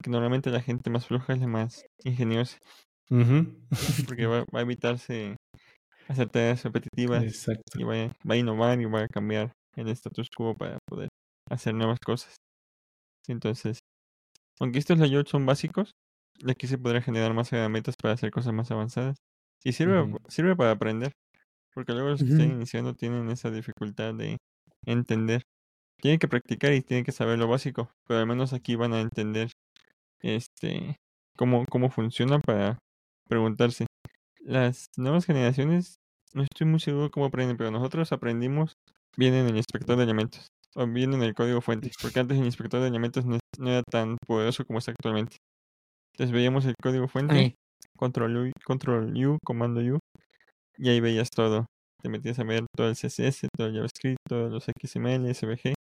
Speaker 1: que normalmente la gente más floja es la más ingeniosa, porque va, va a evitarse hacer tareas repetitivas
Speaker 2: Exacto.
Speaker 1: y va, a- va a innovar y va a cambiar el status quo para poder hacer nuevas cosas. Entonces, aunque estos layouts son básicos, aquí se podrá generar más herramientas para hacer cosas más avanzadas. Y sirve, sirve para aprender, porque luego los que
Speaker 3: Ujú.
Speaker 1: están iniciando tienen esa dificultad de entender. Tienen que practicar y tienen que saber lo básico, pero al menos aquí van a entender este cómo, cómo funciona para preguntarse. Las nuevas generaciones no estoy muy seguro cómo aprenden, pero nosotros aprendimos bien en el inspector de elementos. O bien en el código fuente. Porque antes el inspector de elementos no, no era tan poderoso como está actualmente. Entonces veíamos el código fuente, control U, control U, comando U, y ahí veías todo. Te metías a ver todo el CSS, todo el JavaScript, todos los XML, SVG,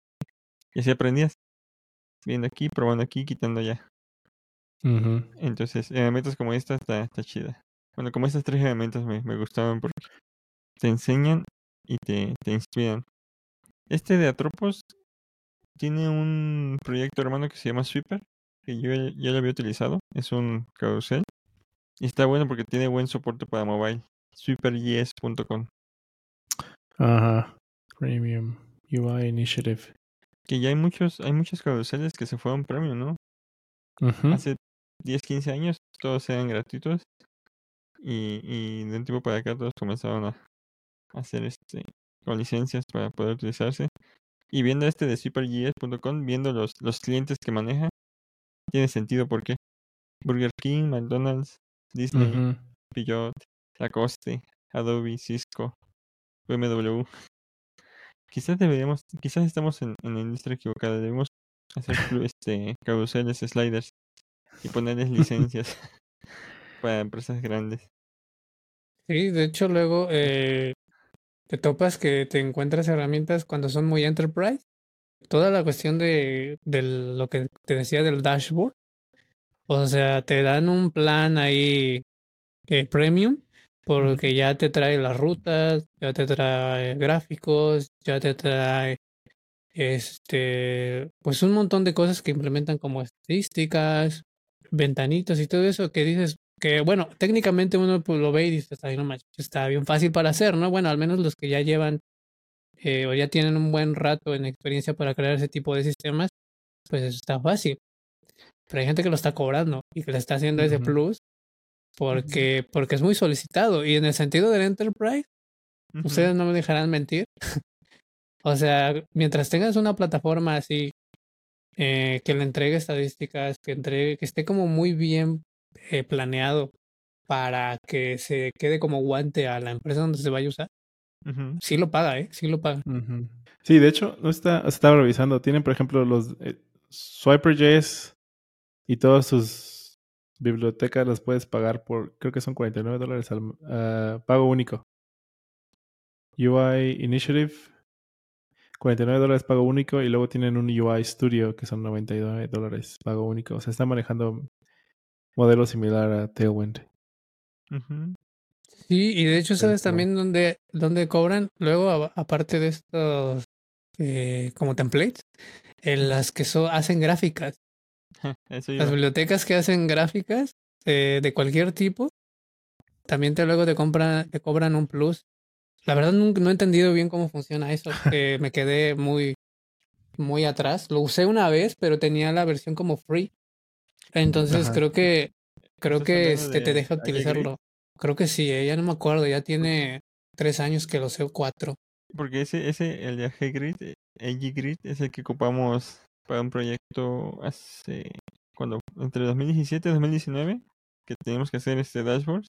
Speaker 1: y así aprendías. Viendo aquí, probando aquí, quitando allá.
Speaker 2: Ujú.
Speaker 1: Entonces, herramientas como esta está, está chida. Bueno, como estas tres herramientas me, me gustaban porque te enseñan y te, te inspiran. Este de Atropos tiene un proyecto hermano que se llama Sweeper, que yo ya ya lo había utilizado. Es un carrusel. Y está bueno porque tiene buen soporte para mobile. Sweeperjs.com.
Speaker 2: Ajá. Premium UI Initiative.
Speaker 1: Que ya hay muchos, hay muchos carruseles que se fueron premium, ¿no? Hace 10, 15 años todos eran gratuitos. Y, y de un tiempo para acá todos comenzaron a hacer este con licencias para poder utilizarse. Y viendo este de supergs.com, viendo los, los clientes que maneja, tiene sentido porque Burger King, McDonald's, Disney. Peugeot, Lacoste, Adobe, Cisco, BMW. Quizás deberíamos, quizás estamos en, en la industria equivocada, debemos hacer este carruseles, sliders y ponerles licencias para empresas grandes.
Speaker 3: Sí, de hecho luego eh, te topas que te encuentras herramientas cuando son muy enterprise. Toda la cuestión de, de lo que te decía del dashboard. O sea, te dan un plan ahí eh, premium porque ya te trae las rutas, ya te trae gráficos, ya te trae este, pues un montón de cosas que implementan como estadísticas, ventanitas y todo eso que dices que, bueno, técnicamente uno pues, lo ve y dice, está bien, no manches, está bien fácil para hacer, ¿no? Bueno, al menos los que ya llevan eh, o ya tienen un buen rato en experiencia para crear ese tipo de sistemas, pues eso está fácil. Pero hay gente que lo está cobrando y que le está haciendo ese plus porque, porque es muy solicitado. Y en el sentido del enterprise, ustedes no me dejarán mentir. o sea, mientras tengas una plataforma así eh, que le entregue estadísticas, que entregue, que esté como muy bien eh, planeado para que se quede como guante a la empresa donde se vaya a usar,
Speaker 1: ujú.
Speaker 3: sí lo paga, ¿eh? Sí lo paga.
Speaker 2: Sí, de hecho, no está, estaba revisando. Tienen, por ejemplo, los eh, Swiper.js y todas sus bibliotecas las puedes pagar por, creo que son 49 dólares al ah, pago único. UI Initiative, 49 dólares pago único y luego tienen un UI Studio que son 99 dólares pago único. O sea, están manejando modelo similar a Tailwind.
Speaker 3: Sí, y de hecho, ¿sabes
Speaker 2: Pero-
Speaker 3: también dónde, dónde cobran? Luego, a- aparte de estos eh, como templates, en las que so- hacen gráficas. Las bibliotecas que hacen gráficas eh, de cualquier tipo, también te luego te compran, te cobran un plus. La verdad nunca- no he entendido bien cómo funciona eso. eh, me quedé muy, muy atrás. Lo usé una vez, pero tenía la versión como free. Entonces
Speaker 2: Ajá.
Speaker 3: creo que creo
Speaker 1: ¿Estás
Speaker 3: que este te
Speaker 1: de
Speaker 3: deja
Speaker 1: IG Grid?
Speaker 3: utilizarlo. Creo que sí, eh, ya no me acuerdo, ya tiene tres años que lo sé, cuatro.
Speaker 1: Porque ese, ese, el de AG-Grid es el que ocupamos para un proyecto hace, cuando, entre 2017 y 2019, que teníamos que hacer este dashboard.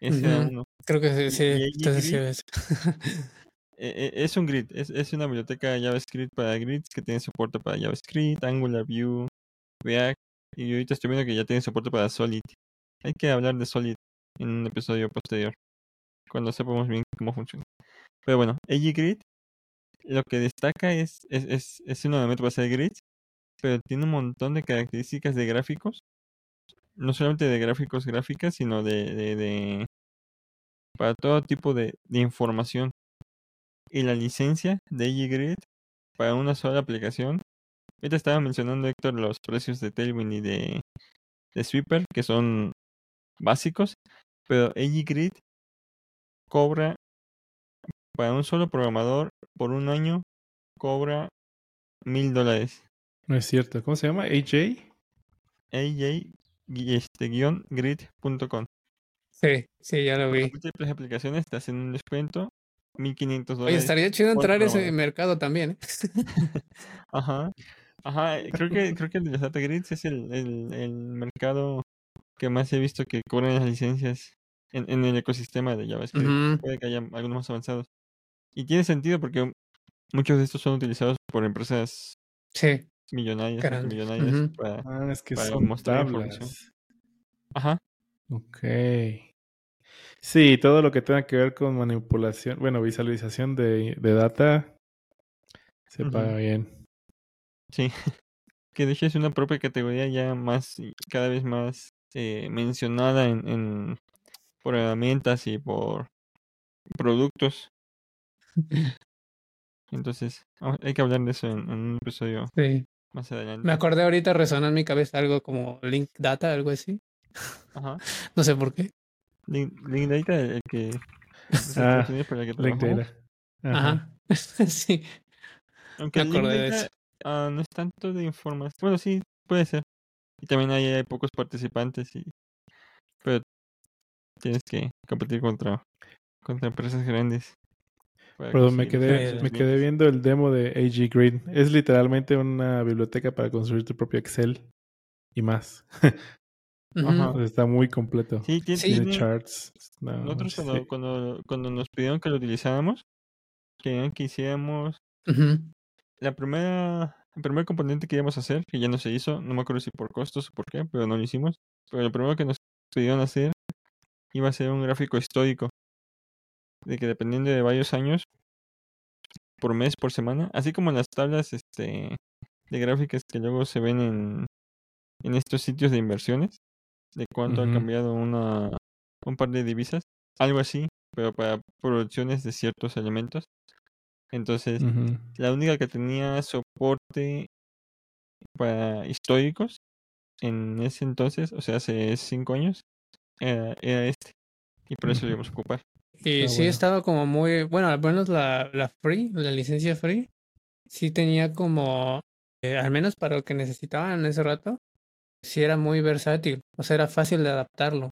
Speaker 1: Ese
Speaker 3: Ujú.
Speaker 1: uno.
Speaker 3: Creo que sí, sí,
Speaker 1: y
Speaker 3: entonces sí
Speaker 1: AG-Grid
Speaker 3: es.
Speaker 1: eh, eh, es un grid, es, es una biblioteca JavaScript para grids que tiene soporte para JavaScript, Angular, Vue, React, y ahorita estoy viendo que ya tiene soporte para Solid. Hay que hablar de Solid en un episodio posterior, cuando sepamos bien cómo funciona. Pero bueno, AG-Grid lo que destaca es, es, es, es un elemento para hacer grids, pero tiene un montón de características de gráficos. No solamente de gráficos gráficas, sino de, de, de para todo tipo de, de información. Y la licencia de AG-Grid para una sola aplicación. Ahorita estaba mencionando Héctor los precios de Tailwind y de, de Sweeper, que son básicos, pero AG-Grid cobra para un solo programador por un año cobra mil dólares.
Speaker 2: No es cierto. ¿Cómo se llama? AJ.
Speaker 1: AJ este, guion grid.com.
Speaker 3: Sí, sí, ya lo vi.
Speaker 1: múltiples aplicaciones te hacen un descuento 1500
Speaker 3: Oye,
Speaker 1: dólares.
Speaker 3: estaría chido entrar a ese
Speaker 1: programador.
Speaker 3: mercado también. ¿eh?
Speaker 1: Ajá. Ajá, creo que creo que el de los data grids es el, el, el mercado que más he visto que cobran las licencias en, en el ecosistema de JavaScript.
Speaker 3: Ujú.
Speaker 1: Puede que haya algunos más avanzados. Y tiene sentido porque muchos de estos son utilizados por empresas
Speaker 3: Sí,
Speaker 1: millonarias,
Speaker 3: Ujú.
Speaker 1: para...
Speaker 2: Ah, es que
Speaker 1: Para
Speaker 2: son
Speaker 1: mostrar
Speaker 2: tablas.
Speaker 1: información. Ajá.
Speaker 2: Ok. Sí, todo lo que tenga que ver con manipulación, bueno, visualización de, de data, se paga bien.
Speaker 1: Sí. Que de hecho es una propia categoría ya más cada vez más eh, mencionada en, en por herramientas y por productos. Entonces, ah, hay que hablar de eso en, en un episodio
Speaker 3: sí.
Speaker 1: más adelante.
Speaker 3: Me acordé ahorita, resonó en mi cabeza algo como Link Data, algo así.
Speaker 1: Ajá.
Speaker 3: No sé por qué.
Speaker 1: Link, Link Data, el que
Speaker 2: Ah,
Speaker 1: que para el que
Speaker 2: Link data. Ajá.
Speaker 3: Ajá. sí.
Speaker 1: Aunque
Speaker 3: Me
Speaker 1: el Link
Speaker 3: acordé de
Speaker 1: Data
Speaker 3: eso.
Speaker 1: ah, no es tanto de información. Bueno, sí, puede ser. Y también hay, hay pocos participantes y pero tienes que competir contra contra empresas grandes.
Speaker 2: Perdón, me quedé, me quedé viendo el demo de AG Grid. Es literalmente una biblioteca para construir tu propio Excel y más. O sea, está muy completo.
Speaker 1: Sí, tiene,
Speaker 3: Sí.
Speaker 2: Tiene
Speaker 1: tiene-
Speaker 2: charts. No,
Speaker 1: nosotros cuando,
Speaker 2: sí.
Speaker 1: cuando, cuando nos pidieron que lo utilizáramos, querían que hiciéramos la primera, el primer componente que íbamos a hacer, que ya no se hizo, no me acuerdo si por costos o por qué, pero no lo hicimos. Pero lo primero que nos pidieron hacer iba a ser un gráfico histórico, de que dependiendo de varios años, por mes, por semana, así como las tablas este, de gráficas que luego se ven en, en estos sitios de inversiones, de cuánto
Speaker 2: Ujú.
Speaker 1: ha cambiado una, un par de divisas, algo así, pero para producciones de ciertos elementos. Entonces, la única que tenía soporte para históricos en ese entonces, o sea, hace cinco años, era, era este. Y por eso lo
Speaker 2: Ujú.
Speaker 1: íbamos a ocupar.
Speaker 3: Y
Speaker 2: Está
Speaker 3: sí estaba como muy, bueno, al menos la, la free, la licencia free, sí tenía como, eh, al menos para lo que necesitaban en ese rato, sí era muy versátil, o sea, era fácil de adaptarlo.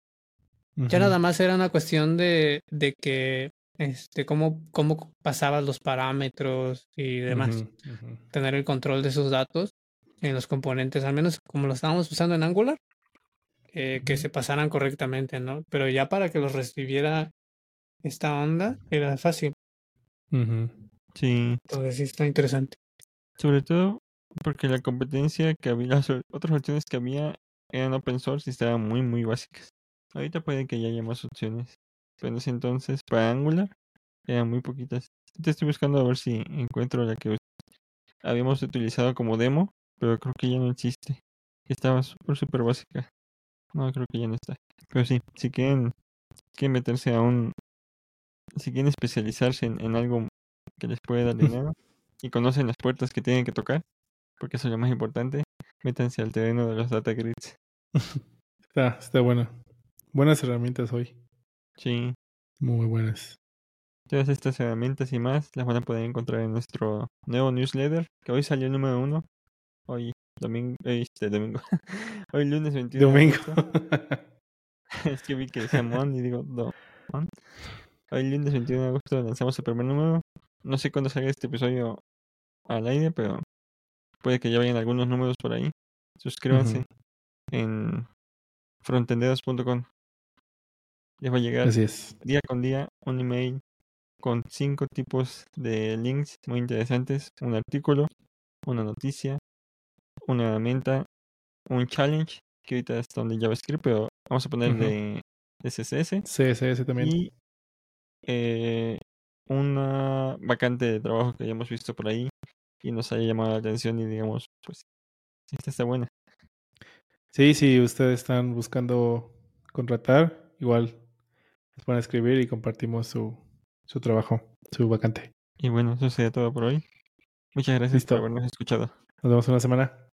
Speaker 3: Ya nada más era una cuestión de, de que, este, cómo, cómo pasabas los parámetros y demás, tener el control de esos datos en los componentes, al menos como lo estábamos usando en Angular, eh, que se pasaran correctamente, ¿no? Pero ya para que los recibiera esta onda, era fácil.
Speaker 1: Sí,
Speaker 3: Entonces sí está interesante.
Speaker 1: sobre todo porque la competencia que había, las otras opciones que había eran open source y estaban muy, muy básicas. Ahorita puede que ya haya más opciones, pero en ese entonces para Angular eran muy poquitas. Te estoy buscando a ver si encuentro la que habíamos utilizado como demo, pero creo que ya no existe. que Estaba súper, súper básica. No, creo que ya no está. Pero sí, si quieren, quieren meterse a un... Si quieren especializarse en, en algo que les puede dar dinero y conocen las puertas que tienen que tocar, porque eso es lo más importante, métanse al terreno de los data grids.
Speaker 2: Está, está bueno. Buenas herramientas hoy.
Speaker 1: Sí,
Speaker 2: Muy buenas.
Speaker 1: todas estas herramientas y más las van a poder encontrar en nuestro nuevo newsletter, que hoy salió el número uno. Hoy domingo, eh, este domingo. hoy lunes 21 de
Speaker 2: Domingo.
Speaker 1: es que vi que decía Mon y digo, no. Mon. Hoy lunes 21 de agosto lanzamos el primer número. No sé cuándo salga este episodio al aire, pero puede que ya vayan algunos números por ahí. Suscríbanse en frontenderos.com. Les va a llegar
Speaker 2: Así es.
Speaker 1: día con día un email con cinco tipos de links muy interesantes. Un artículo, una noticia, una herramienta, un challenge, que ahorita está donde JavaScript, pero vamos a ponerle SSS.
Speaker 2: CSS también.
Speaker 1: Y eh, una vacante de trabajo que hayamos visto por ahí y nos haya llamado la atención y digamos, pues, esta está buena.
Speaker 2: Sí, si ustedes están buscando contratar, igual nos pueden escribir y compartimos su, su trabajo, su vacante.
Speaker 1: Y bueno, eso sería todo por hoy. Muchas gracias
Speaker 2: Listo.
Speaker 1: por habernos escuchado.
Speaker 2: Nos vemos una semana.